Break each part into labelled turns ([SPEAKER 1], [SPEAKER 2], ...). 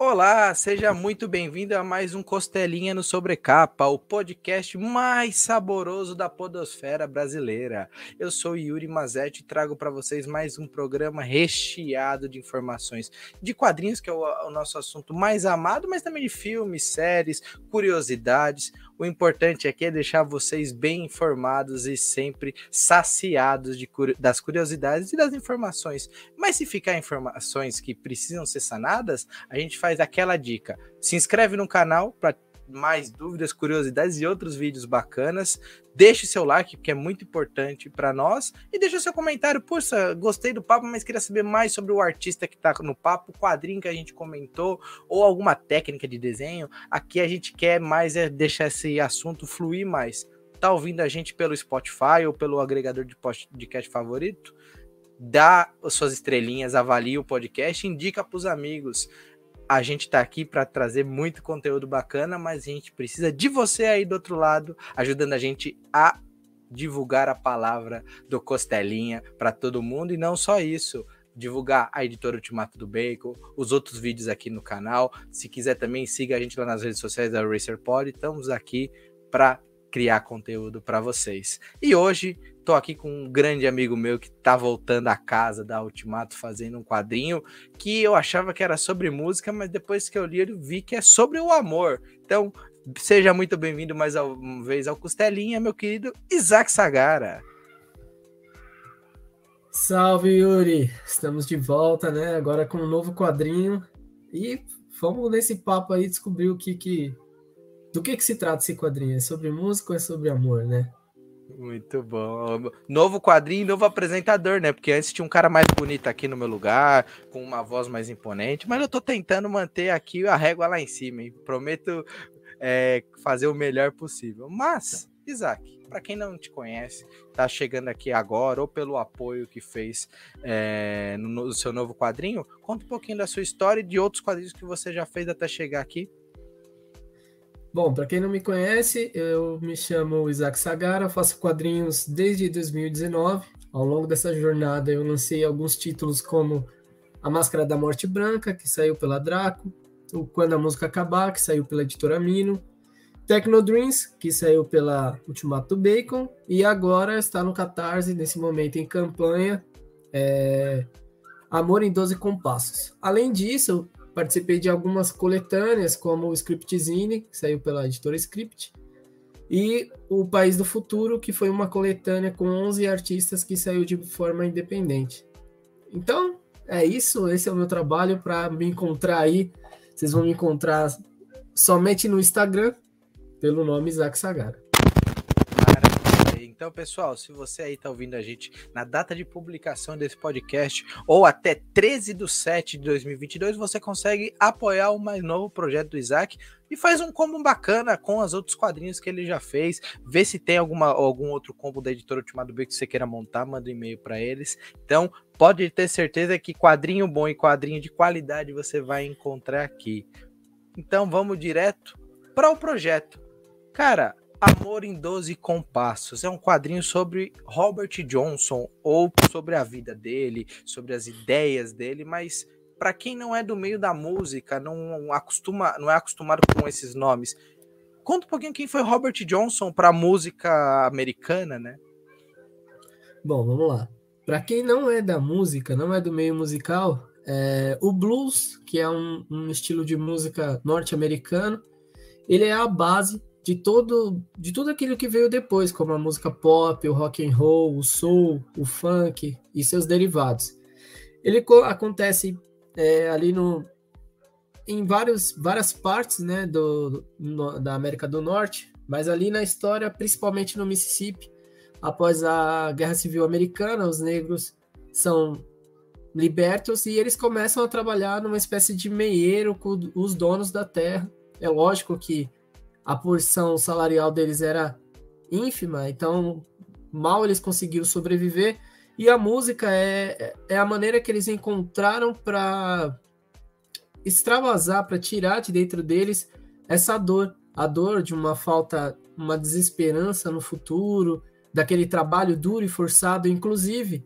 [SPEAKER 1] Olá, seja muito bem-vindo a mais um Costelinha no Sobrecapa, o podcast mais saboroso da podosfera brasileira. Eu sou Yuri Mazetti e trago para vocês mais um programa recheado de informações de quadrinhos, que é o, o nosso assunto mais amado, mas também de filmes, séries, curiosidades. O importante aqui é deixar vocês bem informados e sempre saciados de, das curiosidades e das informações. Mas se ficar informações que precisam ser sanadas, a gente faz aquela dica. Se inscreve no canal para mais dúvidas, curiosidades e outros vídeos bacanas. Deixe seu like, que é muito importante para nós. E deixe seu comentário. Poxa, gostei do papo, mas queria saber mais sobre o artista que está no papo, o quadrinho que a gente comentou, ou alguma técnica de desenho. Aqui a gente quer mais é deixar esse assunto fluir mais. Tá ouvindo a gente pelo Spotify ou pelo agregador de podcast favorito? Dá as suas estrelinhas, avalie o podcast, indica para os amigos a gente está aqui para trazer muito conteúdo bacana, mas a gente precisa de você aí do outro lado, ajudando a gente a divulgar a palavra do Costelinha para todo mundo e não só isso, divulgar a editora Ultimato do Bacon, os outros vídeos aqui no canal. Se quiser também siga a gente lá nas redes sociais da RacerPod, estamos aqui para criar conteúdo para vocês. E hoje Tô aqui com um grande amigo meu que tá voltando à casa da Ultimato fazendo um quadrinho que eu achava que era sobre música, mas depois que eu li, eu vi que é sobre o amor. Então, seja muito bem-vindo mais uma vez ao Costelinha, meu querido Isaac Sagara.
[SPEAKER 2] Salve, Yuri! Estamos de volta, né? Agora com um novo quadrinho. E vamos nesse papo aí descobrir o que que. Do que que se trata esse quadrinho? É sobre música ou é sobre amor, né?
[SPEAKER 1] Muito bom. Novo quadrinho, novo apresentador, né? Porque antes tinha um cara mais bonito aqui no meu lugar, com uma voz mais imponente, mas eu tô tentando manter aqui a régua lá em cima, hein? Prometo é, fazer o melhor possível. Mas, Isaac, para quem não te conhece, tá chegando aqui agora, ou pelo apoio que fez é, no, no seu novo quadrinho, conta um pouquinho da sua história e de outros quadrinhos que você já fez até chegar aqui.
[SPEAKER 2] Bom, para quem não me conhece, eu me chamo Isaac Sagara, faço quadrinhos desde 2019. Ao longo dessa jornada, eu lancei alguns títulos como A Máscara da Morte Branca, que saiu pela Draco, o Quando a Música Acabar, que saiu pela editora Mino, Techno Dreams, que saiu pela Ultimato Bacon, e agora está no Catarse, nesse momento em campanha, é... Amor em 12 Compassos. Além disso, Participei de algumas coletâneas, como o Scriptzine, que saiu pela editora Script, e o País do Futuro, que foi uma coletânea com 11 artistas que saiu de forma independente. Então, é isso. Esse é o meu trabalho para me encontrar aí. Vocês vão me encontrar somente no Instagram, pelo nome Isaac Sagara.
[SPEAKER 1] Então, pessoal, se você aí está ouvindo a gente na data de publicação desse podcast ou até 13 de 7 de 2022, você consegue apoiar o mais novo projeto do Isaac e faz um combo bacana com os outros quadrinhos que ele já fez. Vê se tem alguma, algum outro combo da editora Ultimado B que você queira montar, manda um e-mail para eles. Então, pode ter certeza que quadrinho bom e quadrinho de qualidade você vai encontrar aqui. Então, vamos direto para o projeto. Cara, Amor em 12 Compassos é um quadrinho sobre Robert Johnson ou sobre a vida dele, sobre as ideias dele, mas para quem não é do meio da música, não acostuma, não é acostumado com esses nomes, conta um pouquinho quem foi Robert Johnson para a música americana, né?
[SPEAKER 2] Bom, vamos lá. Para quem não é da música, não é do meio musical, é, o blues, que é um, um estilo de música norte-americano, ele é a base de todo de tudo aquilo que veio depois, como a música pop, o rock and roll, o soul, o funk e seus derivados. Ele acontece é, ali no em vários, várias partes né, do, no, da América do Norte, mas ali na história, principalmente no Mississippi, após a Guerra Civil Americana, os negros são libertos e eles começam a trabalhar numa espécie de meieiro com os donos da terra. É lógico que a porção salarial deles era ínfima, então mal eles conseguiram sobreviver. E a música é, é a maneira que eles encontraram para extravasar, para tirar de dentro deles essa dor, a dor de uma falta, uma desesperança no futuro, daquele trabalho duro e forçado, inclusive.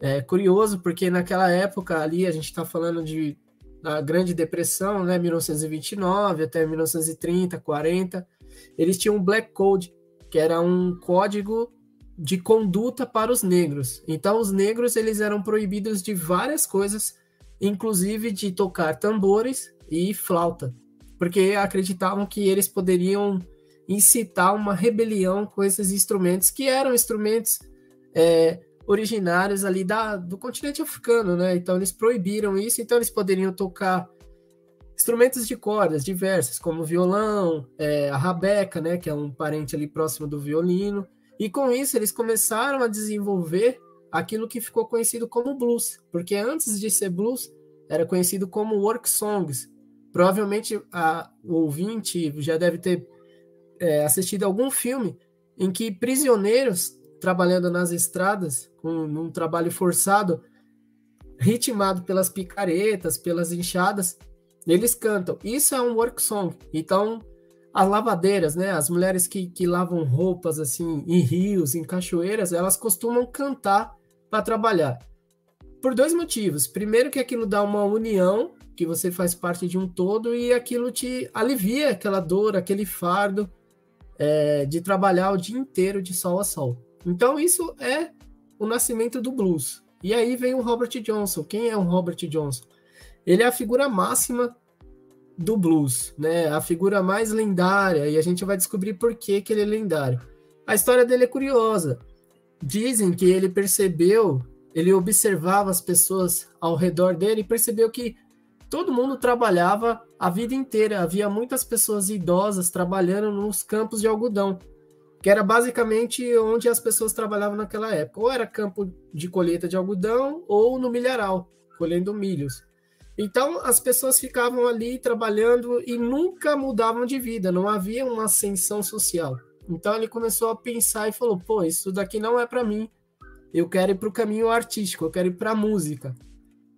[SPEAKER 2] É curioso porque naquela época ali a gente está falando de na Grande Depressão, né, 1929 até 1930, 40, eles tinham um Black Code, que era um código de conduta para os negros. Então, os negros eles eram proibidos de várias coisas, inclusive de tocar tambores e flauta, porque acreditavam que eles poderiam incitar uma rebelião com esses instrumentos, que eram instrumentos é, originários ali da, do continente africano, né? Então eles proibiram isso, então eles poderiam tocar instrumentos de cordas diversas, como violão, é, a rabeca, né? Que é um parente ali próximo do violino. E com isso eles começaram a desenvolver aquilo que ficou conhecido como blues, porque antes de ser blues era conhecido como work songs. Provavelmente a, o ouvinte já deve ter é, assistido algum filme em que prisioneiros trabalhando nas estradas, com um trabalho forçado, ritmado pelas picaretas, pelas enxadas, eles cantam. Isso é um work song. Então, as lavadeiras, né, as mulheres que, que lavam roupas assim em rios, em cachoeiras, elas costumam cantar para trabalhar. Por dois motivos. Primeiro que aquilo dá uma união, que você faz parte de um todo e aquilo te alivia aquela dor, aquele fardo é, de trabalhar o dia inteiro de sol a sol. Então isso é o nascimento do blues. E aí vem o Robert Johnson. Quem é o Robert Johnson? Ele é a figura máxima do blues, né? A figura mais lendária e a gente vai descobrir por que, que ele é lendário. A história dele é curiosa. Dizem que ele percebeu, ele observava as pessoas ao redor dele e percebeu que todo mundo trabalhava a vida inteira. Havia muitas pessoas idosas trabalhando nos campos de algodão que era basicamente onde as pessoas trabalhavam naquela época. Ou era campo de colheita de algodão, ou no milharal, colhendo milhos. Então as pessoas ficavam ali trabalhando e nunca mudavam de vida, não havia uma ascensão social. Então ele começou a pensar e falou: pô, isso daqui não é para mim. Eu quero ir para o caminho artístico, eu quero ir para a música.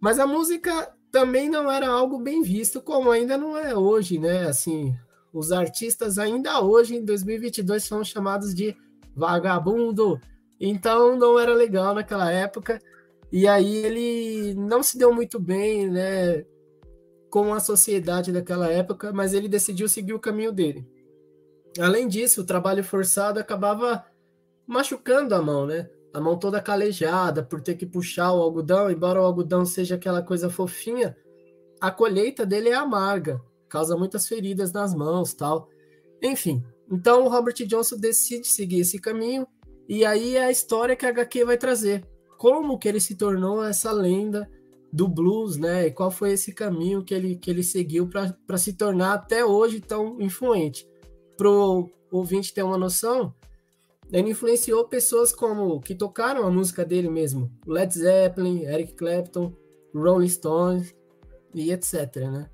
[SPEAKER 2] Mas a música também não era algo bem visto, como ainda não é hoje, né? Assim, os artistas ainda hoje, em 2022, são chamados de vagabundo. Então não era legal naquela época. E aí ele não se deu muito bem, né, com a sociedade daquela época, mas ele decidiu seguir o caminho dele. Além disso, o trabalho forçado acabava machucando a mão, né? A mão toda calejada por ter que puxar o algodão, embora o algodão seja aquela coisa fofinha, a colheita dele é amarga causa muitas feridas nas mãos, tal. Enfim, então o Robert Johnson decide seguir esse caminho e aí é a história que a HQ vai trazer. Como que ele se tornou essa lenda do blues, né? E qual foi esse caminho que ele, que ele seguiu para se tornar até hoje tão influente. Para o ouvinte ter uma noção, ele influenciou pessoas como que tocaram a música dele mesmo, Led Zeppelin, Eric Clapton, Rolling Stones e etc, né?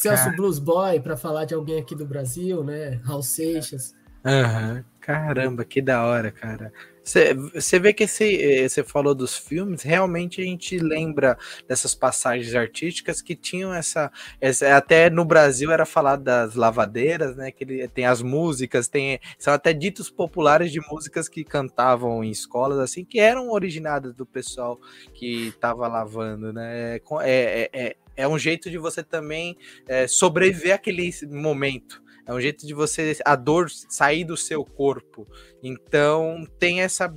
[SPEAKER 2] Celso Car... Blues Boy, para falar de alguém aqui do Brasil, né? Raul Seixas.
[SPEAKER 1] Uhum. Caramba, que da hora, cara. Você vê que você falou dos filmes, realmente a gente lembra dessas passagens artísticas que tinham essa, essa, Até no Brasil era falado das lavadeiras, né? Que ele, tem as músicas, tem. São até ditos populares de músicas que cantavam em escolas, assim, que eram originadas do pessoal que estava lavando, né? É, é, é, é um jeito de você também é, sobreviver àquele momento. É um jeito de você a dor sair do seu corpo. Então tem essa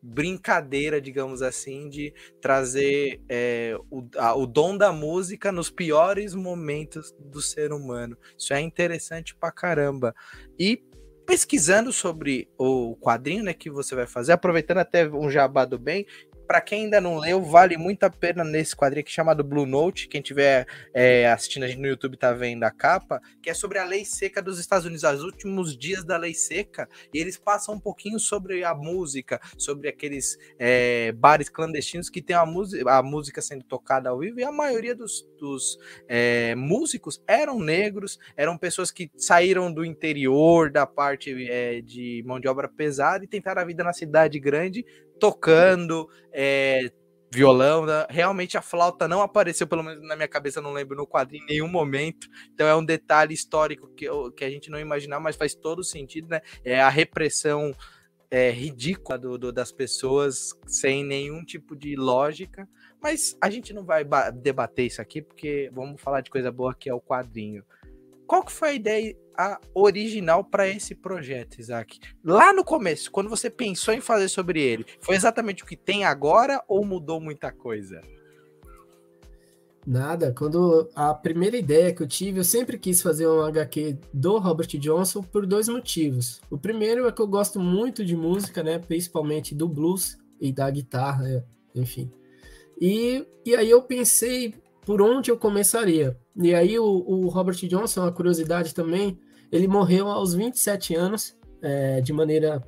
[SPEAKER 1] brincadeira, digamos assim, de trazer é, o, a, o dom da música nos piores momentos do ser humano. Isso é interessante pra caramba. E pesquisando sobre o quadrinho né, que você vai fazer, aproveitando até um jabá do bem, para quem ainda não leu, vale muito a pena nesse quadrinho aqui chamado Blue Note. Quem estiver é, assistindo a gente no YouTube tá vendo a capa, que é sobre a lei seca dos Estados Unidos, os últimos dias da lei seca. E eles passam um pouquinho sobre a música, sobre aqueles é, bares clandestinos que tem a, a, música sendo tocada ao vivo. E a maioria dos, dos é, músicos eram negros, eram pessoas que saíram do interior, da parte é, de mão de obra pesada e tentaram a vida na cidade grande tocando é, violão. Né? Realmente a flauta não apareceu, pelo menos na minha cabeça, não lembro no quadrinho em nenhum momento. Então é um detalhe histórico que, que a gente não imaginar, mas faz todo sentido, né? É a repressão é, ridícula do, do, das pessoas sem nenhum tipo de lógica Mas a gente não vai debater isso aqui, porque vamos falar de coisa boa que é o quadrinho. Qual que foi a ideia a original para esse projeto, Isaac? Lá no começo, quando você pensou em fazer sobre ele, foi exatamente o que tem agora ou mudou muita coisa?
[SPEAKER 2] Nada. Quando a primeira ideia que eu tive, eu sempre quis fazer um HQ do Robert Johnson por dois motivos. O primeiro é que eu gosto muito de música, né? Principalmente do blues e da guitarra, enfim. E, e aí eu pensei por onde eu começaria. E aí o, o Robert Johnson, uma curiosidade também, ele morreu aos 27 anos, é, de maneira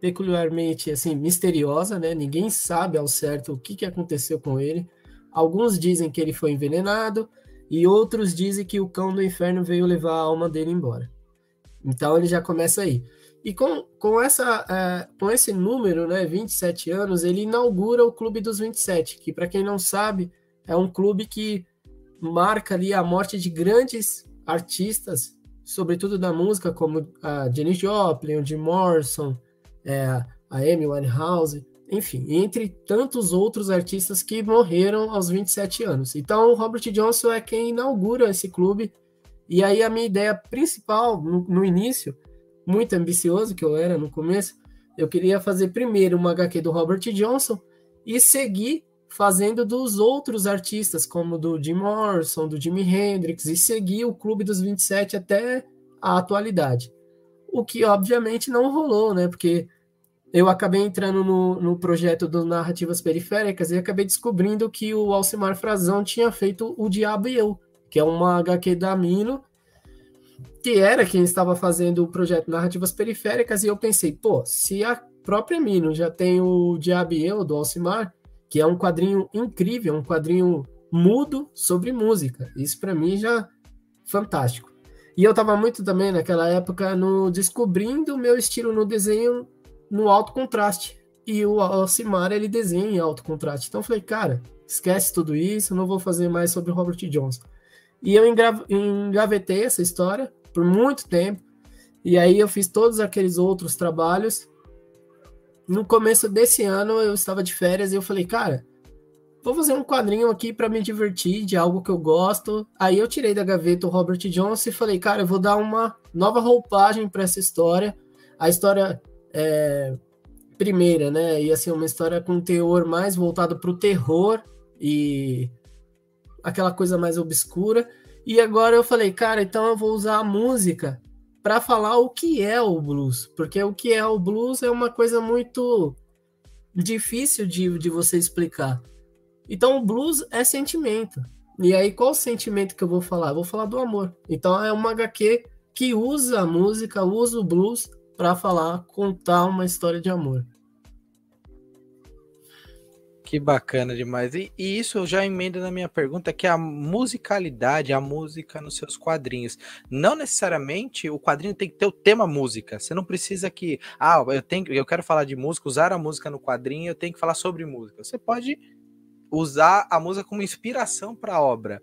[SPEAKER 2] peculiarmente assim misteriosa, né? Ninguém sabe ao certo o que, que aconteceu com ele. Alguns dizem que ele foi envenenado e outros dizem que o cão do inferno veio levar a alma dele embora. Então ele já começa aí. E com, com, essa, uh, com esse número, né, 27 anos, ele inaugura o Clube dos 27, que para quem não sabe, é um clube que marca ali a morte de grandes artistas, sobretudo da música, como a Janis Joplin, o Jim Morrison, é, a Amy Winehouse, enfim, entre tantos outros artistas que morreram aos 27 anos. Então, o Robert Johnson é quem inaugura esse clube. E aí, a minha ideia principal, no, no início, muito ambicioso que eu era no começo, eu queria fazer primeiro uma HQ do Robert Johnson e seguir fazendo dos outros artistas, como do Jim Morrison, do Jimi Hendrix, e seguir o Clube dos 27 até a atualidade. O que, obviamente, não rolou, né? Porque eu acabei entrando no, no projeto do Narrativas Periféricas e acabei descobrindo que o Alcimar Frazão tinha feito O Diabo e Eu, que é uma HQ da Mino, que era quem estava fazendo o projeto Narrativas Periféricas, e eu pensei, pô, se a própria Mino já tem o Diabo e Eu, do Alcimar, que é um quadrinho incrível, um quadrinho mudo sobre música. Isso para mim já fantástico. E eu estava muito também naquela época no descobrindo o meu estilo no desenho no alto contraste. E o Alcimar ele desenha em alto contraste. Então eu falei, cara, esquece tudo isso, não vou fazer mais sobre Robert Johnson. E eu engavetei essa história por muito tempo. E aí eu fiz todos aqueles outros trabalhos no começo desse ano eu estava de férias e eu falei, cara, vou fazer um quadrinho aqui para me divertir de algo que eu gosto. Aí eu tirei da gaveta o Robert Johnson e falei, cara, eu vou dar uma nova roupagem para essa história. A história é, primeira, né? Ia ser uma história com teor mais voltado para o terror e aquela coisa mais obscura. E agora eu falei, cara, então eu vou usar a música para falar o que é o blues, porque o que é o blues é uma coisa muito difícil de, de você explicar. Então, o blues é sentimento. E aí, qual sentimento que eu vou falar? Eu vou falar do amor. Então, é uma HQ que usa a música, usa o blues para falar, contar uma história de amor.
[SPEAKER 1] Que bacana demais. E, e, isso já emenda na minha pergunta, que é a musicalidade, a música nos seus quadrinhos. Não necessariamente o quadrinho tem que ter o tema música. Você não precisa que, ah, eu tenho, eu quero falar de música, usar a música no quadrinho, eu tenho que falar sobre música. Você pode usar a música como inspiração para a obra.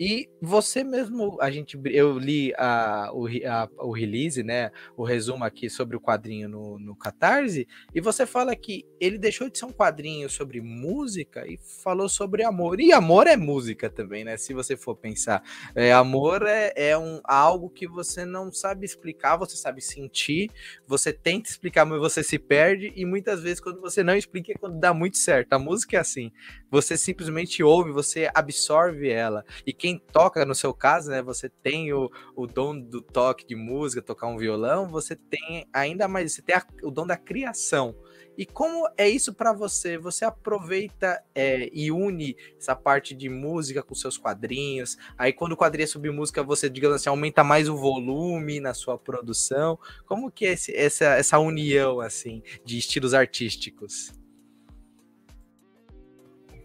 [SPEAKER 1] E você mesmo, a gente, eu li a, o, a, o release, né, o resumo aqui sobre o quadrinho no, no Catarse, e você fala que ele deixou de ser um quadrinho sobre música e falou sobre amor. E amor é música também, né? Se você for pensar, é, amor é, é um, algo que você não sabe explicar, você sabe sentir, você tenta explicar, mas você se perde, e muitas vezes quando você não explica é quando dá muito certo. A música é assim, você simplesmente ouve, você absorve ela, e quem toca, no seu caso, né, você tem o, o dom do toque de música, tocar um violão, você tem ainda mais, você tem a, o dom da criação. E como é isso para você? Você aproveita é, e une essa parte de música com seus quadrinhos. Aí quando o quadrinho é sobre música, você, digamos assim, aumenta mais o volume na sua produção. Como que é esse, essa, essa união assim de estilos artísticos?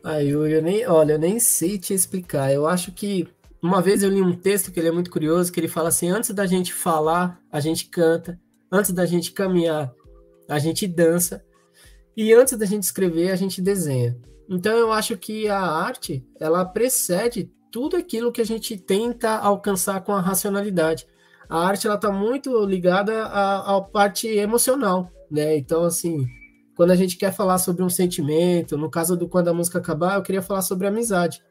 [SPEAKER 2] Ah, eu, nem, olha, eu nem sei te explicar. Eu acho que uma vez eu li um texto que ele é muito curioso, que ele fala assim: antes da gente falar, a gente canta, antes da gente caminhar, a gente dança, e antes da gente escrever, a gente desenha. Então eu acho que a arte, ela precede tudo aquilo que a gente tenta alcançar com a racionalidade. A arte ela está muito ligada à parte emocional, né? Então assim, quando a gente quer falar sobre um sentimento, no caso do quando a música acabar, eu queria falar sobre amizade.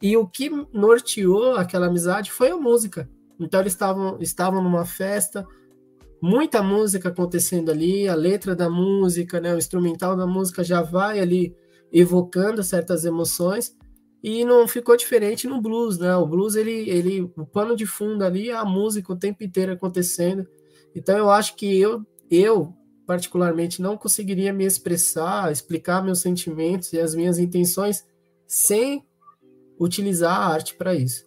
[SPEAKER 2] E o que norteou aquela amizade foi a música. Então eles estavam estavam numa festa, muita música acontecendo ali, a letra da música, né, o instrumental da música já vai ali evocando certas emoções e não ficou diferente no blues, né? O blues ele ele o pano de fundo ali é a música o tempo inteiro acontecendo. Então eu acho que eu eu particularmente não conseguiria me expressar, explicar meus sentimentos e as minhas intenções sem utilizar a arte para isso.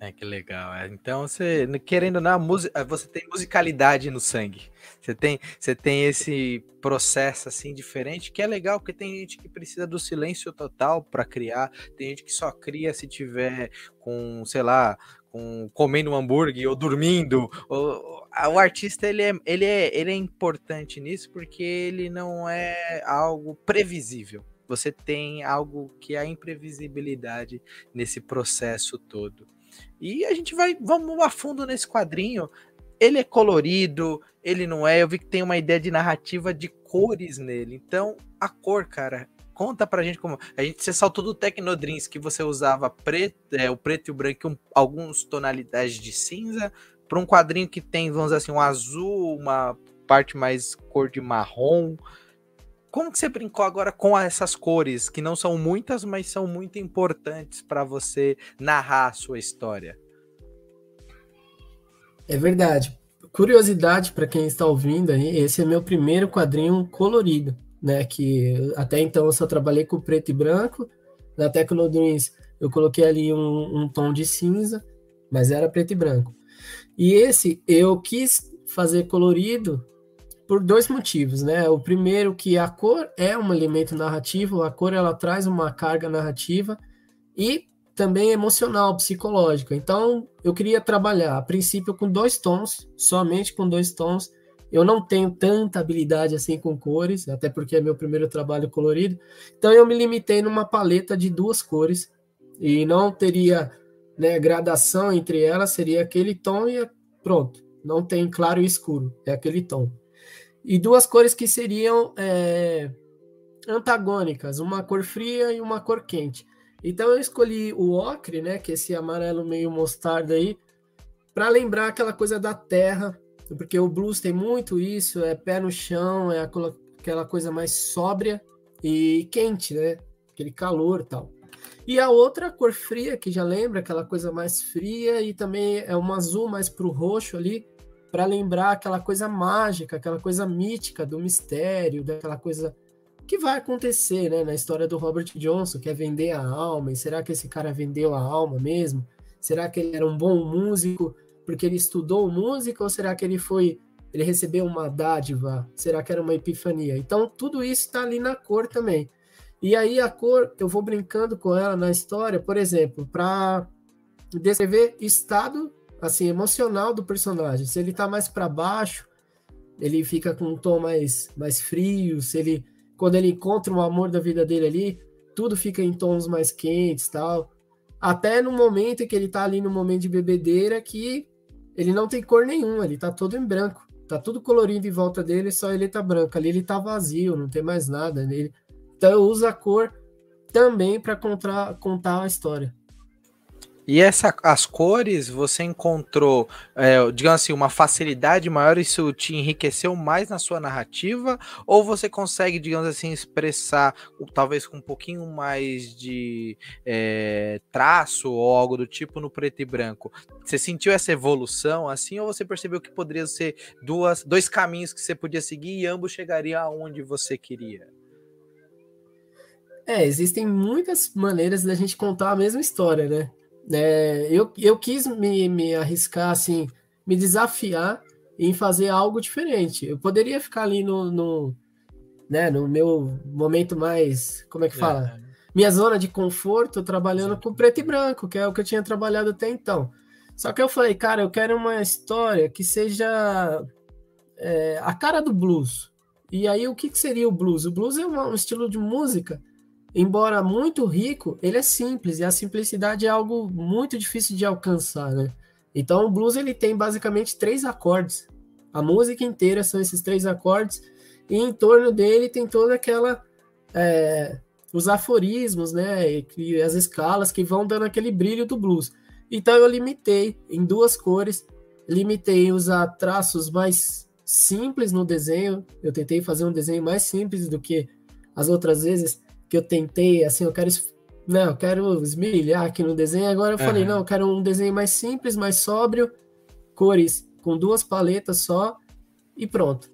[SPEAKER 1] É que legal. É. Então você, querendo na música, você tem musicalidade no sangue. Você tem, você tem esse processo assim diferente que é legal porque tem gente que precisa do silêncio total para criar, tem gente que só cria se tiver com, sei lá, com comendo um hambúrguer ou dormindo. Ou, o artista ele é, ele é, ele é importante nisso porque ele não é algo previsível. Você tem algo que é a imprevisibilidade nesse processo todo. E a gente vai, vamos a fundo nesse quadrinho. Ele é colorido, ele não é. Eu vi que tem uma ideia de narrativa de cores nele. Então, a cor, cara, conta pra gente como. A gente você saltou do Tecnodreams que você usava preto, é, o preto e o branco, um, alguns tonalidades de cinza, para um quadrinho que tem, vamos dizer assim, um azul, uma parte mais cor de marrom. Como que você brincou agora com essas cores, que não são muitas, mas são muito importantes para você narrar a sua história?
[SPEAKER 2] É verdade. Curiosidade para quem está ouvindo aí, esse é meu primeiro quadrinho colorido, né? Que até então eu só trabalhei com preto e branco. Na Tecnodreams eu coloquei ali um, um tom de cinza, mas era preto e branco. E esse eu quis fazer colorido por dois motivos, né? O primeiro que a cor é um elemento narrativo, a cor ela traz uma carga narrativa e também emocional, psicológica. Então, eu queria trabalhar a princípio com dois tons, somente com dois tons. Eu não tenho tanta habilidade assim com cores, até porque é meu primeiro trabalho colorido. Então, eu me limitei numa paleta de duas cores e não teria né, gradação entre elas, seria aquele tom e pronto. Não tem claro e escuro, é aquele tom e duas cores que seriam é, antagônicas, uma cor fria e uma cor quente. Então eu escolhi o ocre, né, que é esse amarelo meio mostarda aí, para lembrar aquela coisa da terra, porque o blues tem muito isso, é pé no chão, é aquela coisa mais sóbria e quente, né? Aquele calor tal. E a outra cor fria, que já lembra aquela coisa mais fria e também é um azul mais para o roxo ali, para lembrar aquela coisa mágica, aquela coisa mítica do mistério, daquela coisa que vai acontecer, né, na história do Robert Johnson, que é vender a alma. E será que esse cara vendeu a alma mesmo? Será que ele era um bom músico porque ele estudou música ou será que ele foi ele recebeu uma dádiva? Será que era uma epifania? Então tudo isso está ali na cor também. E aí a cor, eu vou brincando com ela na história, por exemplo, para descrever estado assim, emocional do personagem. Se ele tá mais para baixo, ele fica com um tom mais, mais frio. Se ele, quando ele encontra o amor da vida dele ali, tudo fica em tons mais quentes tal. Até no momento em que ele tá ali no momento de bebedeira, que ele não tem cor nenhuma, ele tá todo em branco. Tá tudo colorido em volta dele, só ele tá branco. Ali ele tá vazio, não tem mais nada nele. Então eu uso a cor também para contar, contar a história.
[SPEAKER 1] E essa, as cores, você encontrou, é, digamos assim, uma facilidade maior, isso te enriqueceu mais na sua narrativa? Ou você consegue, digamos assim, expressar, talvez com um pouquinho mais de é, traço ou algo do tipo no preto e branco? Você sentiu essa evolução assim, ou você percebeu que poderiam ser duas, dois caminhos que você podia seguir e ambos chegariam aonde você queria?
[SPEAKER 2] É, existem muitas maneiras da gente contar a mesma história, né? É, eu, eu quis me, me arriscar, assim, me desafiar em fazer algo diferente. Eu poderia ficar ali no, no, né, no meu momento mais, como é que fala? É. Minha zona de conforto, trabalhando com preto e branco, que é o que eu tinha trabalhado até então. Só que eu falei, cara, eu quero uma história que seja é, a cara do blues. E aí, o que, que seria o blues? O blues é um estilo de música embora muito rico, ele é simples e a simplicidade é algo muito difícil de alcançar, né? Então o blues ele tem basicamente três acordes. A música inteira são esses três acordes e em torno dele tem toda aquela é, os aforismos, né, e, as escalas que vão dando aquele brilho do blues. Então eu limitei em duas cores, limitei usar traços mais simples no desenho. Eu tentei fazer um desenho mais simples do que as outras vezes que eu tentei, assim, eu quero não, eu quero esmerilhar aqui no desenho. Agora eu uhum. falei, não, eu quero um desenho mais simples, mais sóbrio, cores com duas paletas só e pronto.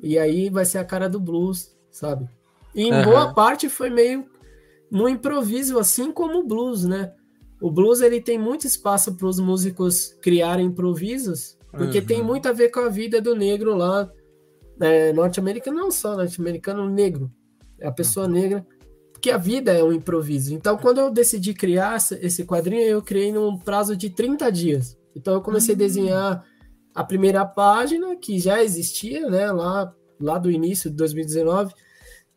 [SPEAKER 2] E aí vai ser a cara do blues, sabe? E em uhum. boa parte foi meio no improviso, assim como o blues, né? O blues ele tem muito espaço para os músicos criarem improvisos, porque uhum. tem muito a ver com a vida do negro lá, é, norte-americano, não só norte-americano, negro. É a pessoa uhum. negra que a vida é um improviso. Então, quando eu decidi criar esse quadrinho, eu criei num prazo de 30 dias. Então, eu comecei a desenhar a primeira página, que já existia, né, lá, lá do início de 2019.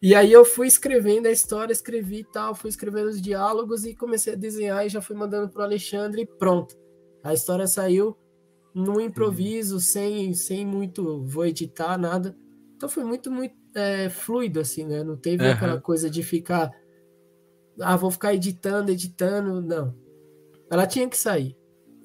[SPEAKER 2] E aí eu fui escrevendo a história, escrevi e tal, fui escrevendo os diálogos e comecei a desenhar e já fui mandando para o Alexandre e pronto. A história saiu no improviso, sem, sem muito, vou editar, nada. Então foi muito, muito é, fluido, assim, né? Não teve uhum. aquela coisa de ficar. Ah, vou ficar editando, editando. Não. Ela tinha que sair.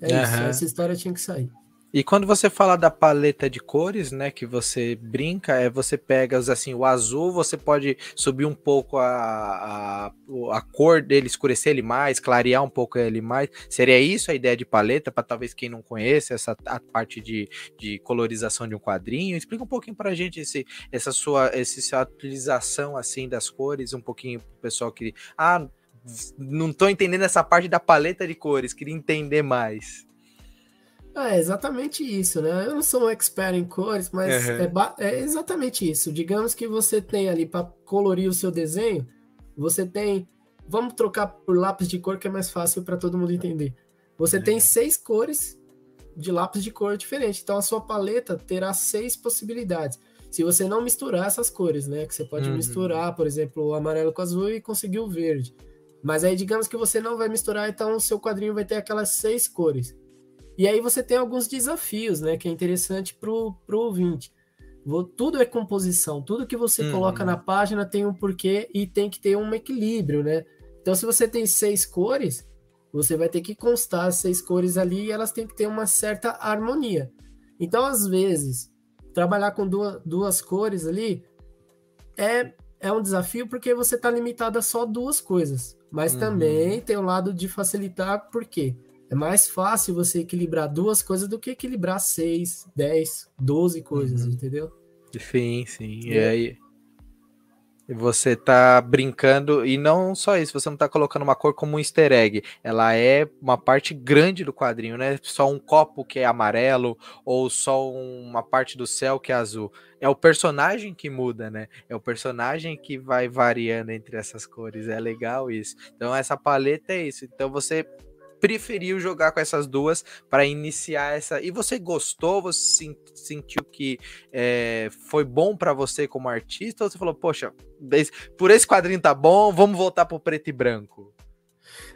[SPEAKER 2] É uhum. isso, essa história tinha que sair.
[SPEAKER 1] E quando você fala da paleta de cores, né, que você brinca, é você pega assim o azul, você pode subir um pouco a, a, a cor dele, escurecer ele mais, clarear um pouco ele mais. Seria isso a ideia de paleta para talvez quem não conhece essa a parte de, de colorização de um quadrinho? Explica um pouquinho para a gente esse, essa sua essa utilização assim das cores, um pouquinho pro pessoal que ah não estou entendendo essa parte da paleta de cores, queria entender mais.
[SPEAKER 2] É exatamente isso, né? Eu não sou um expert em cores, mas uhum. é, é, exatamente isso. Digamos que você tem ali para colorir o seu desenho, você tem. Vamos trocar por lápis de cor que é mais fácil para todo mundo entender. Você uhum. tem seis cores de lápis de cor diferente. Então a sua paleta terá seis possibilidades. Se você não misturar essas cores, né? Que você pode uhum. misturar, por exemplo, o amarelo com o azul e conseguir o verde. Mas aí, digamos que você não vai misturar, então o seu quadrinho vai ter aquelas seis cores. E aí você tem alguns desafios, né? Que é interessante pro, pro ouvinte. Tudo é composição, tudo que você uhum. coloca na página tem um porquê e tem que ter um equilíbrio, né? Então, se você tem seis cores, você vai ter que constar as seis cores ali e elas têm que ter uma certa harmonia. Então, às vezes, trabalhar com duas, duas cores ali é, é um desafio porque você está limitado a só duas coisas. Mas uhum. também tem o lado de facilitar, por quê? É mais fácil você equilibrar duas coisas do que equilibrar seis, dez, doze coisas, uhum. entendeu?
[SPEAKER 1] Sim, sim. E aí você tá brincando, e não só isso, você não tá colocando uma cor como um easter egg, ela é uma parte grande do quadrinho, né? Só um copo que é amarelo, ou só uma parte do céu que é azul. É o personagem que muda, né? É o personagem que vai variando entre essas cores. É legal isso. Então, essa paleta é isso. Então, você preferiu jogar com essas duas para iniciar essa. E você gostou? Você sentiu que é, foi bom para você como artista? Ou você falou, poxa, por esse quadrinho tá bom, vamos voltar pro preto e branco?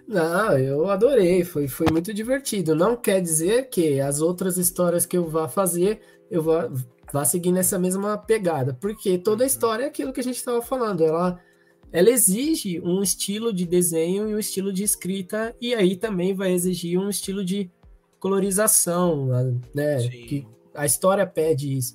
[SPEAKER 2] Não, eu adorei, foi, foi muito divertido. Não quer dizer que as outras histórias que eu vá fazer, eu vá, vá seguir nessa mesma pegada, porque toda a uhum. história é aquilo que a gente estava falando, ela ela exige um estilo de desenho e um estilo de escrita, e aí também vai exigir um estilo de colorização, né? Sim. Que a história pede isso.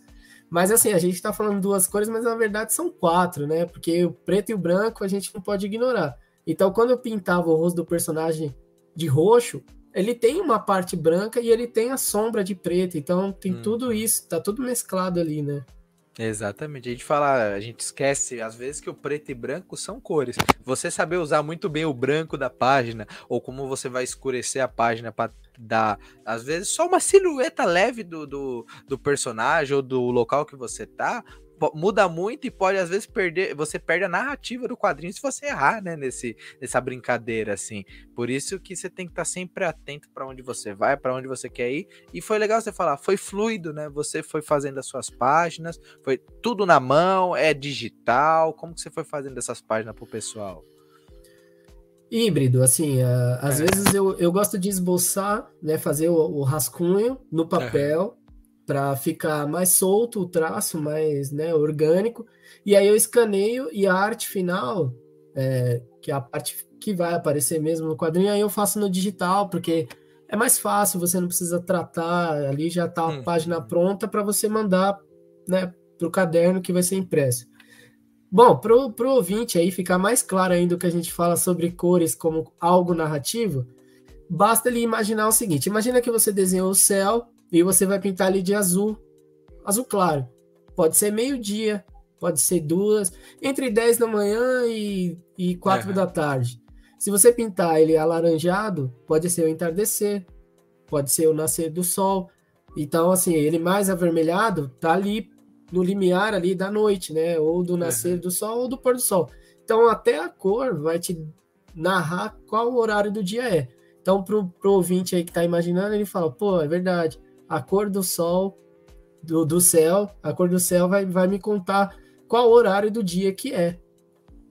[SPEAKER 2] Mas assim, a gente está falando duas cores, mas na verdade são quatro, né? Porque o preto e o branco a gente não pode ignorar. Então, quando eu pintava o rosto do personagem de roxo, ele tem uma parte branca e ele tem a sombra de preto. Então, tem hum. tudo isso, tá tudo mesclado ali, né?
[SPEAKER 1] Exatamente. A gente fala, a gente esquece às vezes que o preto e branco são cores. Você saber usar muito bem o branco da página ou como você vai escurecer a página para dar, às vezes, só uma silhueta leve do, do, do personagem ou do local que você tá, muda muito e pode às vezes perder, você perde a narrativa do quadrinho se você errar, né, nesse nessa brincadeira assim. Por isso que você tem que estar tá sempre atento para onde você vai, para onde você quer ir. E foi legal você falar, foi fluido, né? Você foi fazendo as suas páginas, foi tudo na mão, é digital. Como que você foi fazendo essas páginas pro pessoal?
[SPEAKER 2] híbrido, assim, uh, às é. vezes eu, eu gosto de esboçar, né, fazer o, o rascunho no papel, para ficar mais solto o traço, mais né, orgânico. E aí eu escaneio e a arte final, é, que é a parte que vai aparecer mesmo no quadrinho, aí eu faço no digital, porque é mais fácil, você não precisa tratar, ali já está a hum. página pronta para você mandar né, para o caderno que vai ser impresso. Bom, para o ouvinte aí ficar mais claro ainda o que a gente fala sobre cores como algo narrativo, basta ele imaginar o seguinte: imagina que você desenhou o céu e você vai pintar ali de azul, azul claro. Pode ser meio-dia, pode ser duas, entre 10 da manhã e, e 4 uhum. da tarde. Se você pintar ele alaranjado, pode ser o entardecer, pode ser o nascer do sol. Então, assim, ele mais avermelhado tá ali no limiar ali da noite, né? Ou do nascer uhum. do sol ou do pôr do sol. Então, até a cor vai te narrar qual o horário do dia é. Então, pro, pro ouvinte aí que tá imaginando, ele fala, pô, é verdade a cor do sol, do, do céu, a cor do céu vai, vai me contar qual horário do dia que é.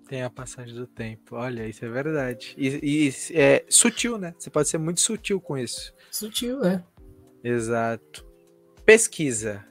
[SPEAKER 1] Tem a passagem do tempo. Olha, isso é verdade. E, e é sutil, né? Você pode ser muito sutil com isso.
[SPEAKER 2] Sutil, é.
[SPEAKER 1] Exato. Pesquisa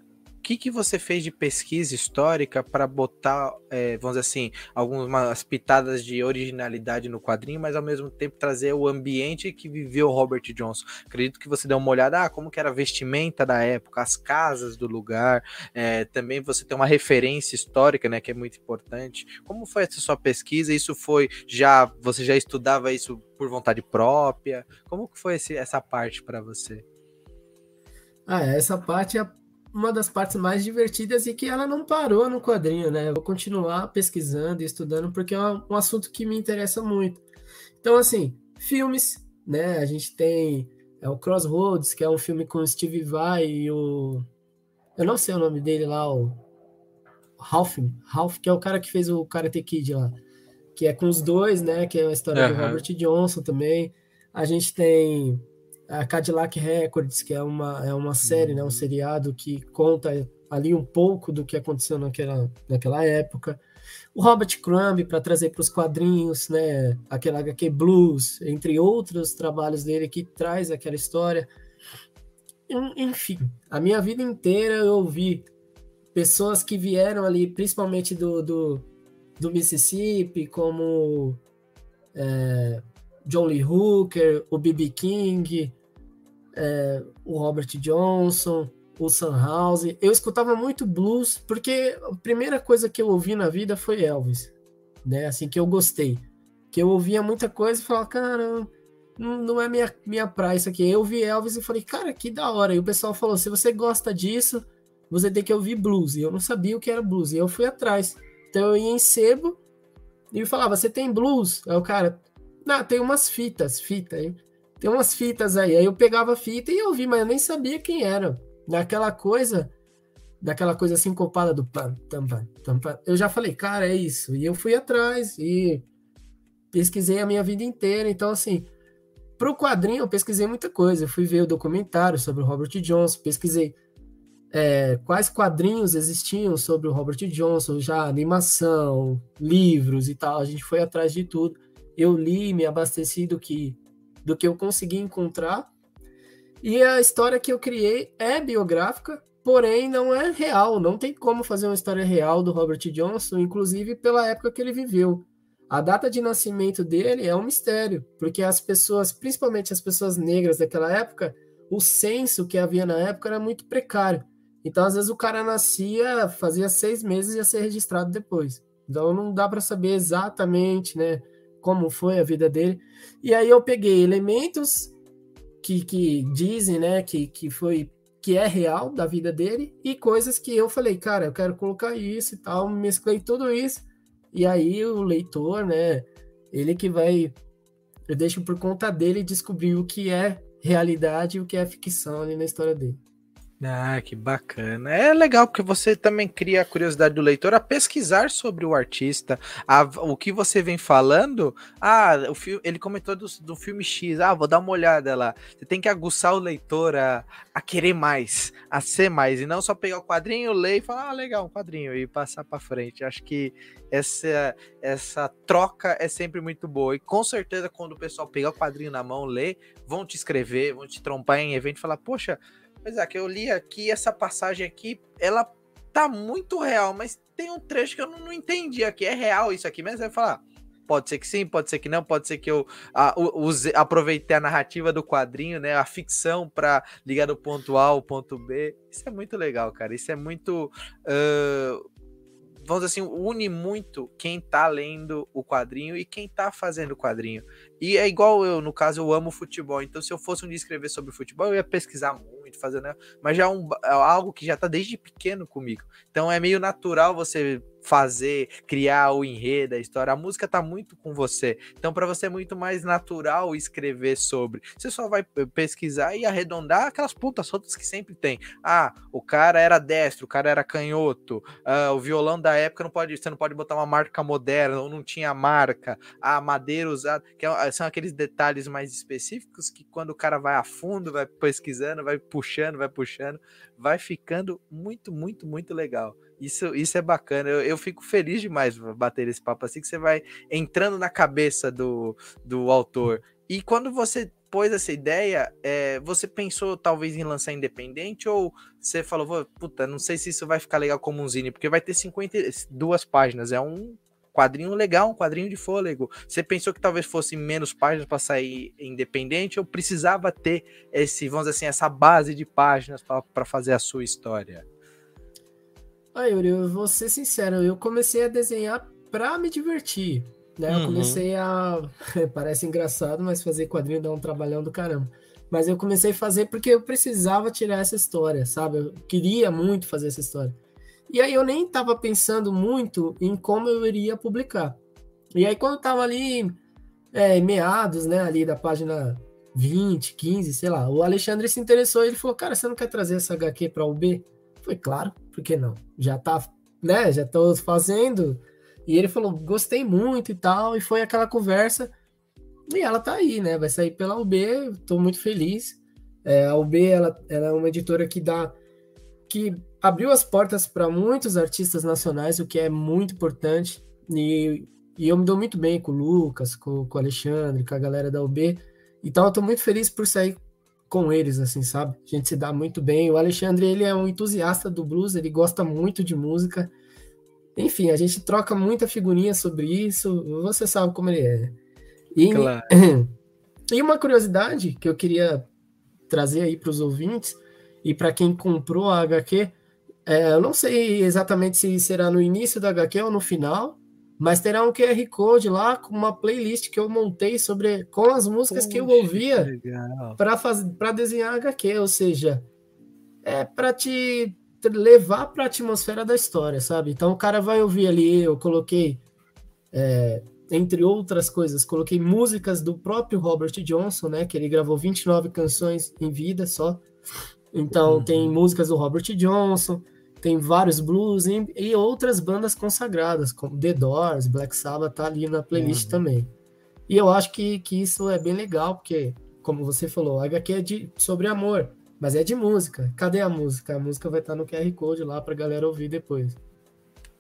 [SPEAKER 1] que, que você fez de pesquisa histórica para botar, é, vamos dizer assim, algumas pitadas de originalidade no quadrinho, mas ao mesmo tempo trazer o ambiente que viveu Robert Johnson? Acredito que você deu uma olhada, ah, como que era a vestimenta da época, as casas do lugar, é, também você tem uma referência histórica, né, que é muito importante. Como foi essa sua pesquisa? Isso foi já, você já estudava isso por vontade própria? Como que foi esse, essa parte para você?
[SPEAKER 2] Ah, essa parte é uma das partes mais divertidas e que ela não parou no quadrinho, né? Eu vou continuar pesquisando e estudando porque é um assunto que me interessa muito. Então, assim, filmes, né? A gente tem é o Crossroads, que é um filme com o Steve Vai e o. Eu não sei o nome dele lá, o. Ralph, Ralph, que é o cara que fez o Karate Kid lá. Que é com os dois, né? Que é a história uhum. do Robert Johnson também. A gente tem a Cadillac Records, que é uma, é uma série, né, um uhum. seriado que conta ali um pouco do que aconteceu naquela, naquela época. O Robert Crumb, para trazer para os quadrinhos, né, aquela HQ Blues, entre outros trabalhos dele que traz aquela história. Enfim, a minha vida inteira eu ouvi pessoas que vieram ali, principalmente do, do, do Mississippi, como é, John Lee Hooker, o B.B. King, é, o Robert Johnson, o Sunhouse. Eu escutava muito blues, porque a primeira coisa que eu ouvi na vida foi Elvis, né? Assim, que eu gostei. Que eu ouvia muita coisa e falava, cara, não é minha, minha praia isso aqui. Eu ouvi Elvis e falei, cara, que da hora. E o pessoal falou, se você gosta disso, você tem que ouvir blues. E eu não sabia o que era blues. E eu fui atrás. Então eu ia em sebo e falava, você tem blues? Aí o cara, não, tem umas fitas, fita, hein? Tem umas fitas aí. Aí eu pegava a fita e eu vi, mas eu nem sabia quem era. Naquela coisa, daquela coisa sincopada do pam, tam, pam, tam. Eu já falei, cara, é isso. E eu fui atrás e pesquisei a minha vida inteira. Então, assim, pro quadrinho eu pesquisei muita coisa. Eu fui ver o documentário sobre o Robert Johnson, pesquisei é, quais quadrinhos existiam sobre o Robert Johnson, já animação, livros e tal. A gente foi atrás de tudo. Eu li, me abasteci do que do que eu consegui encontrar. E a história que eu criei é biográfica, porém não é real. Não tem como fazer uma história real do Robert Johnson, inclusive pela época que ele viveu. A data de nascimento dele é um mistério, porque as pessoas, principalmente as pessoas negras daquela época, o censo que havia na época era muito precário. Então, às vezes, o cara nascia, fazia seis meses e ia ser registrado depois. Então, não dá para saber exatamente, né? Como foi a vida dele. E aí eu peguei elementos que, que dizem, né, que, que foi que é real da vida dele e coisas que eu falei, cara, eu quero colocar isso e tal, mesclei tudo isso. E aí o leitor, né, ele que vai eu deixo por conta dele descobrir o que é realidade e o que é ficção ali na história dele.
[SPEAKER 1] Ah, que bacana. É legal porque você também cria a curiosidade do leitor a pesquisar sobre o artista, a, o que você vem falando. Ah, o filme, ele comentou do, do filme X. Ah, vou dar uma olhada lá. Você tem que aguçar o leitor a, a querer mais, a ser mais, e não só pegar o quadrinho, ler e falar, ah, legal, um quadrinho, e passar para frente. Acho que essa, essa troca é sempre muito boa. E com certeza, quando o pessoal pegar o quadrinho na mão, ler, vão te escrever, vão te trombar em evento e falar, poxa É, que eu li aqui, essa passagem aqui, ela tá muito real, mas tem um trecho que eu não, não entendi aqui. É real isso aqui, mas vai falar. Pode ser que sim, pode ser que não, pode ser que eu a, use, aproveitei a narrativa do quadrinho, né? A ficção para ligar do ponto A ao ponto B. Isso é muito legal, cara. Isso é muito. Uh, vamos dizer assim, une muito quem tá lendo o quadrinho e quem tá fazendo o quadrinho. E é igual eu, no caso, eu amo futebol. Então, se eu fosse um dia escrever sobre futebol, eu ia pesquisar muito, fazer, né? Mas já é, um, é algo que já tá desde pequeno comigo. Então é meio natural você fazer, criar o enredo, a história. A música tá muito com você. Então, para você é muito mais natural escrever sobre. Você só vai pesquisar e arredondar aquelas pontas soltas que sempre tem. Ah, o cara era destro, o cara era canhoto. Ah, o violão da época não pode, você não pode botar uma marca moderna, ou não tinha marca. A madeira usada, que é, são aqueles detalhes mais específicos que quando o cara vai a fundo, vai pesquisando, vai puxando, vai puxando, vai ficando muito, muito, muito legal. Isso, isso é bacana. Eu, eu fico feliz demais bater esse papo assim, que você vai entrando na cabeça do, do autor. E quando você pôs essa ideia, é, você pensou talvez em lançar independente ou você falou, puta, não sei se isso vai ficar legal como um zine, porque vai ter 52 páginas, é um quadrinho legal, um quadrinho de fôlego. Você pensou que talvez fosse menos páginas para sair independente ou precisava ter esse, vamos dizer assim, essa base de páginas para fazer a sua história?
[SPEAKER 2] Ah, Yuri, eu vou ser sincero, eu comecei a desenhar pra me divertir. Né? Eu uhum. comecei a. Parece engraçado, mas fazer quadrinho dá um trabalhão do caramba. Mas eu comecei a fazer porque eu precisava tirar essa história, sabe? Eu queria muito fazer essa história. E aí eu nem estava pensando muito em como eu iria publicar. E aí quando tava ali, é, meados, né, ali da página 20, 15, sei lá, o Alexandre se interessou e ele falou, cara, você não quer trazer essa HQ para o B? Foi claro, por que não? Já tá, né? Já tô fazendo. E ele falou, gostei muito e tal. E foi aquela conversa. E ela tá aí, né? Vai sair pela UB, tô muito feliz. É, a UB, ela, ela é uma editora que dá. que abriu as portas para muitos artistas nacionais, o que é muito importante. E, e eu me dou muito bem com o Lucas, com, com o Alexandre, com a galera da UB. Então eu tô muito feliz por sair com eles, assim, sabe? A gente se dá muito bem. O Alexandre, ele é um entusiasta do blues, ele gosta muito de música. Enfim, a gente troca muita figurinha sobre isso, você sabe como ele é. E, claro. e uma curiosidade que eu queria trazer aí para os ouvintes e para quem comprou a HQ, é, eu não sei exatamente se será no início da HQ ou no final, mas terá um QR Code lá com uma playlist que eu montei sobre com as músicas Poxa, que eu ouvia para fazer para desenhar HQ, ou seja, é para te levar para a atmosfera da história, sabe? Então o cara vai ouvir ali, eu coloquei é, entre outras coisas, coloquei músicas do próprio Robert Johnson, né, que ele gravou 29 canções em vida só. Então uhum. tem músicas do Robert Johnson, tem vários blues e, e, outras bandas consagradas, como The Doors, Black Sabbath, tá ali na playlist uhum. também. E eu acho que, que isso é bem legal, porque, como você falou, a HQ é de, sobre amor, mas é de música. Cadê a música? A música vai estar no QR Code lá pra galera ouvir depois.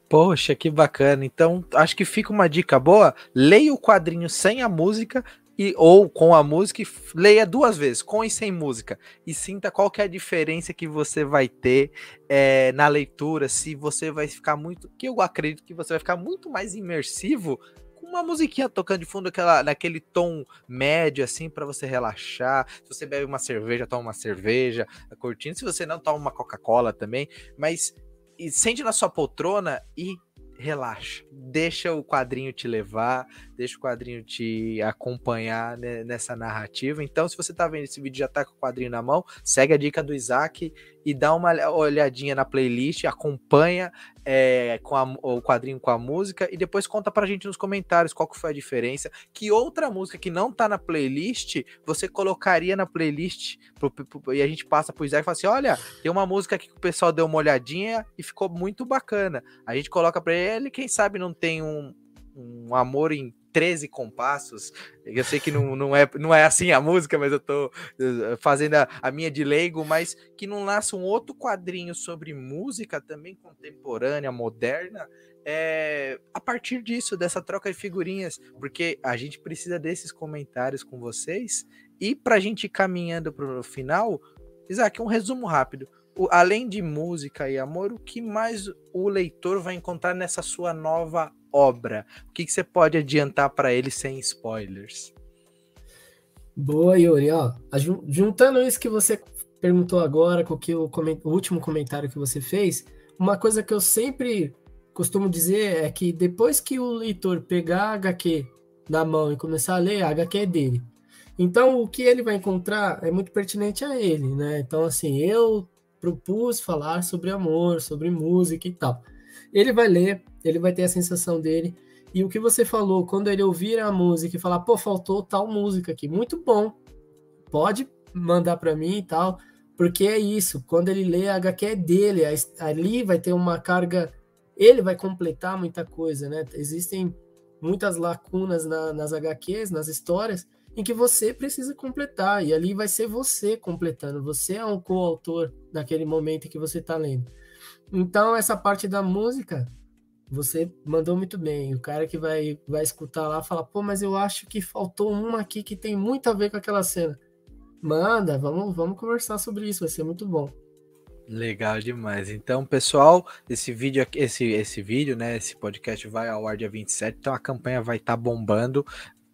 [SPEAKER 1] Poxa, que bacana. Então, acho que fica uma dica boa. Leia o quadrinho sem a música e ou com a música, leia duas vezes, com e sem música, e sinta qual que é a diferença que você vai ter é, na leitura, se você vai ficar muito, que eu acredito que você vai ficar muito mais imersivo com uma musiquinha tocando de fundo aquela, naquele tom médio, assim, para você relaxar. Se você bebe uma cerveja, toma uma cerveja, curtindo. Se você não, toma uma Coca-Cola também. Mas sente na sua poltrona e relaxa, deixa o quadrinho te levar, deixa o quadrinho te acompanhar nessa narrativa. Então, se você tá vendo esse vídeo já tá com o quadrinho na mão, segue a dica do Isaac e dá uma olhadinha na playlist, acompanha é, com a, o quadrinho com a música e depois conta pra gente nos comentários qual que foi a diferença. Que outra música que não tá na playlist você colocaria na playlist pro, pro, e a gente passa pro Isaac e fala assim: olha, tem uma música aqui que o pessoal deu uma olhadinha e ficou muito bacana. A gente coloca pra ele, quem sabe não tem um, um amor em 13 compassos. Eu sei que não, não, é, não é assim a música, mas eu tô eh, fazendo a, a, minha de leigo, mas que não nasça um outro quadrinho sobre música também contemporânea, moderna, é, a partir disso, dessa troca de figurinhas, porque a gente precisa desses comentários com vocês. E para a gente ir caminhando para o final, Isaac, um resumo rápido. O, além de música e amor, o que mais o leitor vai encontrar nessa sua nova obra? O que, que você pode adiantar para ele sem spoilers?
[SPEAKER 2] Boa, Yuri. Ó, juntando isso que você perguntou agora, com que o, o último comentário que você fez, uma coisa que eu sempre costumo dizer é que depois que o leitor pegar a HQ na mão e começar a ler, a HQ é dele. Então, o que ele vai encontrar é muito pertinente a ele, né? Então, assim, eu propus falar sobre amor, sobre música e tal. Ele vai ler, ele vai ter a sensação dele. E o que você falou, quando ele ouvir a música e falar, pô, faltou tal música aqui, muito bom. Pode mandar para mim e tal, porque é isso. Quando ele lê, a HQ é dele, ali vai ter uma carga, ele vai completar muita coisa, né? Existem muitas lacunas na, nas HQs, nas histórias, em que você precisa completar, e ali vai ser você completando, você é um coautor daquele momento que você está lendo. Então, essa parte da música, você mandou muito bem. O cara que vai, vai escutar lá fala, pô, mas eu acho que faltou uma aqui que tem muito a ver com aquela cena. Manda, vamos, vamos conversar sobre isso, vai ser muito bom.
[SPEAKER 1] Legal demais. Então, pessoal, esse vídeo, esse, esse vídeo, né? Esse podcast vai ao ar dia 27, então a campanha vai estar tá bombando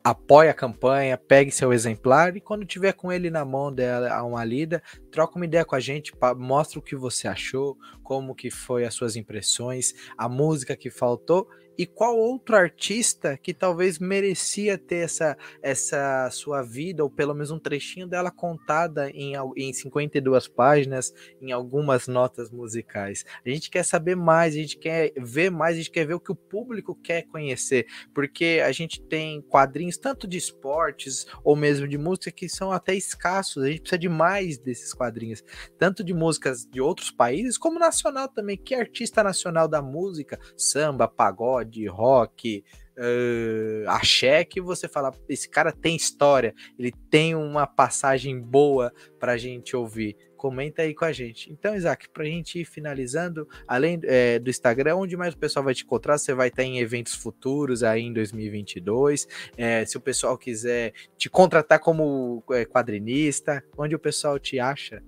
[SPEAKER 1] apoie a campanha, pegue seu exemplar e quando tiver com ele na mão dela uma lida, troca uma ideia com a gente, mostra o que você achou, como que foi as suas impressões, a música que faltou e qual outro artista que talvez merecia ter essa, essa sua vida, ou pelo menos um trechinho dela contada em, em 52 páginas, em algumas notas musicais. A gente quer saber mais, a gente quer ver mais, a gente quer ver o que o público quer conhecer, porque a gente tem quadrinhos tanto de esportes ou mesmo de música que são até escassos, a gente precisa de mais desses quadrinhos, tanto de músicas de outros países, como nacional também. Que artista nacional da música, samba, pagode, rock, uh, axé, que você fala, esse cara tem história, ele tem uma passagem boa pra gente ouvir. Comenta aí com a gente. Então, Isaac, pra gente ir finalizando, além é, do Instagram, onde mais o pessoal vai te encontrar? Você vai estar em eventos futuros aí em 2022. É, se o pessoal quiser te contratar como é, quadrinista, onde o pessoal te acha?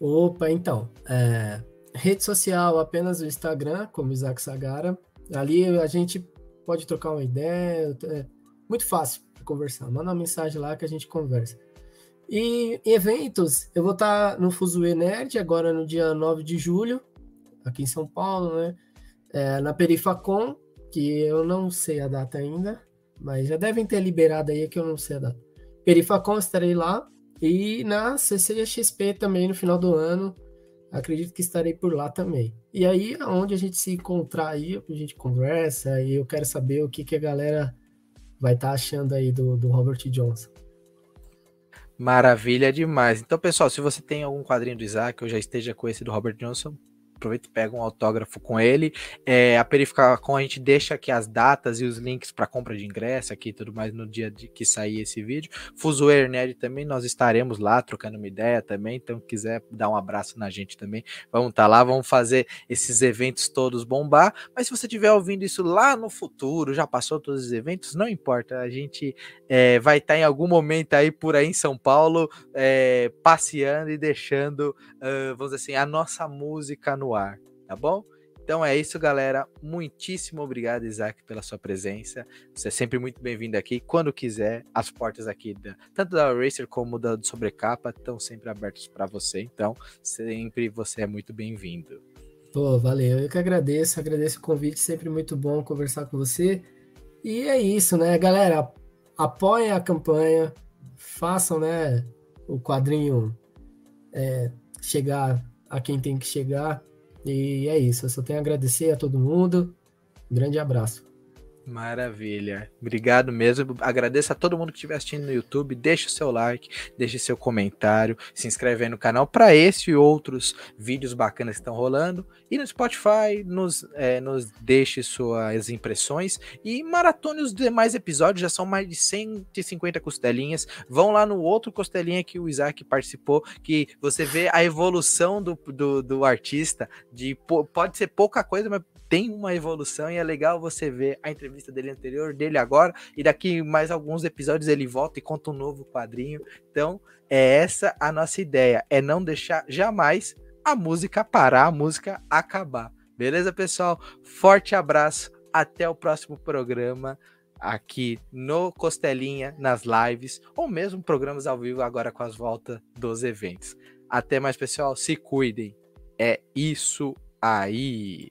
[SPEAKER 2] Opa, então, é, Rede social, apenas o Instagram, como Isaac Sagara. Ali a gente pode trocar uma ideia. É muito fácil conversar. Manda uma mensagem lá que a gente conversa. E eventos, eu vou estar no Fuzue Nerd agora no dia 9 de julho, aqui em São Paulo, né? É, na Perifacom, que eu não sei a data ainda, mas já devem ter liberado aí que eu não sei a data. Perifacom estarei lá. E na CCXP também no final do ano, acredito que estarei por lá também. E aí, onde a gente se encontrar aí, a gente conversa e eu quero saber o que, que a galera vai estar tá achando aí do, do Robert Johnson.
[SPEAKER 1] Maravilha demais. Então, pessoal, se você tem algum quadrinho do Isaac ou já esteja com esse do Robert Johnson, aproveita e pega um autógrafo com ele. É, a Perificacom a gente deixa aqui as datas e os links para compra de ingresso aqui e tudo mais no dia de que sair esse vídeo. Fuzuer Nerd também, nós estaremos lá trocando uma ideia também, então quiser dar um abraço na gente também, vamos estar tá lá, vamos fazer esses eventos todos bombar. Mas se você estiver ouvindo isso lá no futuro, já passou todos os eventos, não importa, a gente é, vai estar tá em algum momento aí por aí em São Paulo, é, passeando e deixando, uh, vamos dizer assim, a nossa música no ar, tá bom? Então é isso, galera. Muitíssimo obrigado, Isaac, pela sua presença. Você é sempre muito bem-vindo aqui. Quando quiser, as portas aqui, da, tanto da Racer como da Sobrecapa, estão sempre abertas para você. Então, sempre você é muito bem-vindo.
[SPEAKER 2] Pô, valeu. Eu que agradeço, agradeço o convite. Sempre muito bom conversar com você. E é isso, né, galera? Apoiem a campanha, façam, né, o quadrinho é, chegar a quem tem que chegar. E é isso. Eu só tenho a agradecer a todo mundo. Um grande abraço.
[SPEAKER 1] Maravilha. Obrigado mesmo. Agradeço a todo mundo que estiver assistindo no YouTube. Deixe o seu like, deixe seu comentário, se inscreve aí no canal para esse e outros vídeos bacanas que estão rolando. E no Spotify, nos, é, nos deixe suas impressões e maratone os demais episódios. Já são mais de 150 costelinhas. Vão lá no outro costelinha que o Isaac participou, que você vê a evolução do, do, do artista. De Pode ser pouca coisa, mas tem uma evolução e é legal você ver a entrevista dele anterior, dele agora, e daqui mais alguns episódios ele volta e conta um novo quadrinho. Então, é essa a nossa ideia, é não deixar jamais a música parar, a música acabar. Beleza, pessoal? Forte abraço, até o próximo programa aqui no Costelinha, nas lives, ou mesmo programas ao vivo agora com as voltas dos eventos. Até mais, pessoal. Se cuidem. É isso aí.